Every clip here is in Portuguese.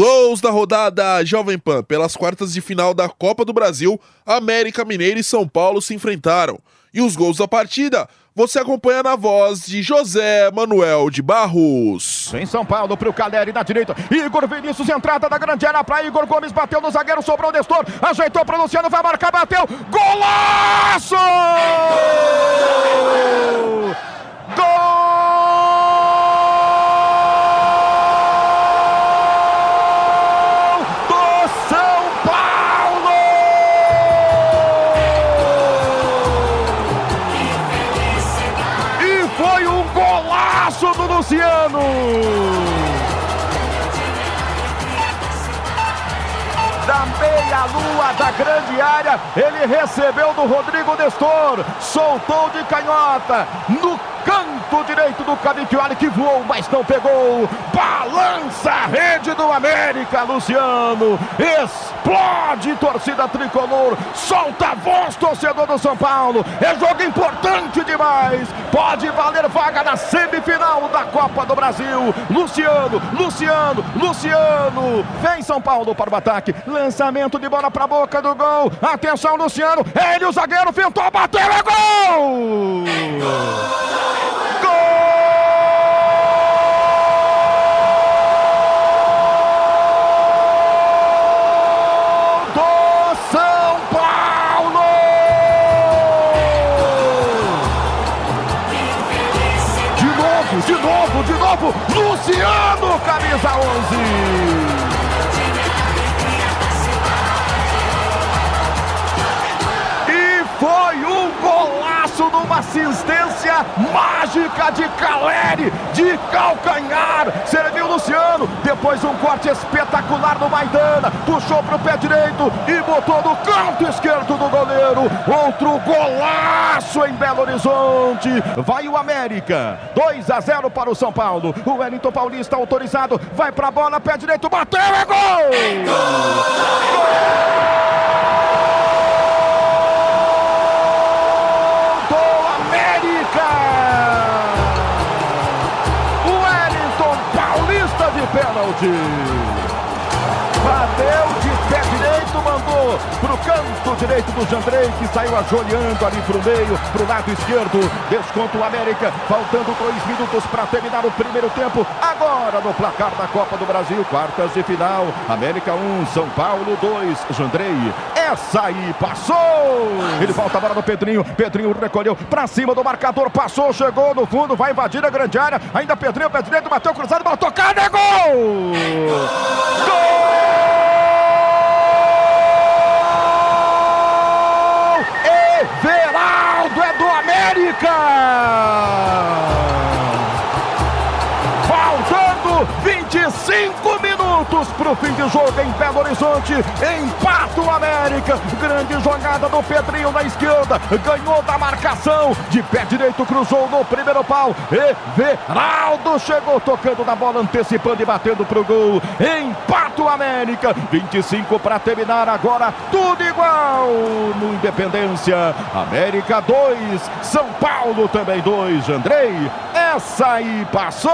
Gols da rodada Jovem Pan. Pelas quartas de final da Copa do Brasil, América Mineiro e São Paulo se enfrentaram. E os gols da partida você acompanha na voz de José Manuel de Barros. Em São Paulo, para o Caleri na direita. Igor Vinícius, entrada da grande área para Igor Gomes, bateu no zagueiro, sobrou o Nestor, ajeitou para Luciano, vai marcar, bateu. Golaço! Luciano. Da meia-lua da grande área, ele recebeu do Rodrigo Nestor, soltou de canhota, no canto direito do Cavicchioli que voou, mas não pegou. Balança a rede do América, Luciano. Explode torcida tricolor. Solta a voz, torcedor do São Paulo. É jogo importante demais. Pode valer vaga na semifinal da Copa do Brasil. Luciano, Luciano, Luciano. Vem São Paulo para o ataque. Lançamento de bola para a boca do gol. Atenção, Luciano. Ele, o zagueiro, tentou bater. É gol! de novo, de novo, Luciano, camisa 11. Golaço numa assistência mágica de Caleri, de calcanhar. Serviu Luciano. Depois um corte espetacular no Maidana. Puxou para o pé direito e botou no canto esquerdo do goleiro. Outro golaço em Belo Horizonte. Vai o América. 2 a 0 para o São Paulo. O Wellington Paulista autorizado. Vai para a bola, pé direito, bateu, é gol! gol! gol! Pênalti. Bateu de pé direito, mandou pro canto direito do Jandrei, que saiu ajoelhando ali pro meio, pro lado esquerdo. Desconto o América, faltando dois minutos para terminar o primeiro tempo. Agora no placar da Copa do Brasil, quartas de final. América 1, São Paulo 2, Jandrei. Essa aí passou! Ele volta agora no Pedrinho. Pedrinho recolheu para cima do marcador, passou, chegou no fundo, vai invadir a grande área. Ainda Pedrinho, direito, bateu cruzado, bola tocada, é gol! Gol! Everaldo é do América! Faltando 25 minutos para o fim de jogo em Belo Horizonte. Empata o América. Grande jogada do Pedrinho na esquerda. Ganhou da marcação. De pé direito cruzou no primeiro pau. Everaldo chegou tocando na bola, antecipando e batendo para o gol. Empata o América. 25 para terminar agora. Tudo igual no Independência. América 2. São Paulo também 2. Andrei. Essa aí passou.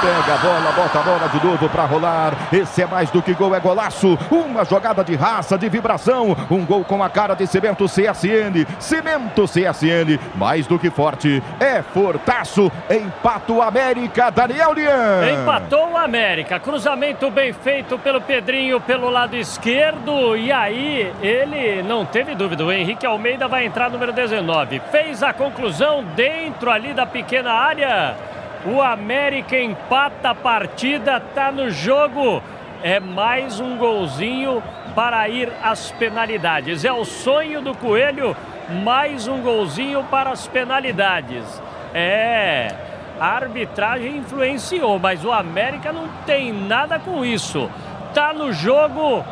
Pega a bola, bota a bola de novo para rolar. Esse é mais do que gol, é golaço. Uma jogada de raça, de vibração. Um gol com a cara de cimento CSN. Cimento CSN, mais do que forte. É fortaço. Empata o América, Daniel Lian. Empatou o América. Cruzamento bem feito pelo Pedrinho pelo lado esquerdo. E aí ele não teve dúvida. O Henrique Almeida vai entrar número 19. Fez a conclusão dentro ali da pequena área. O América empata a partida, tá no jogo. É mais um golzinho para ir às penalidades. É o sonho do Coelho, mais um golzinho para as penalidades. É, a arbitragem influenciou, mas o América não tem nada com isso. Tá no jogo,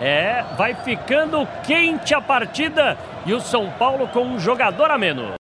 é, vai ficando quente a partida e o São Paulo com um jogador a menos.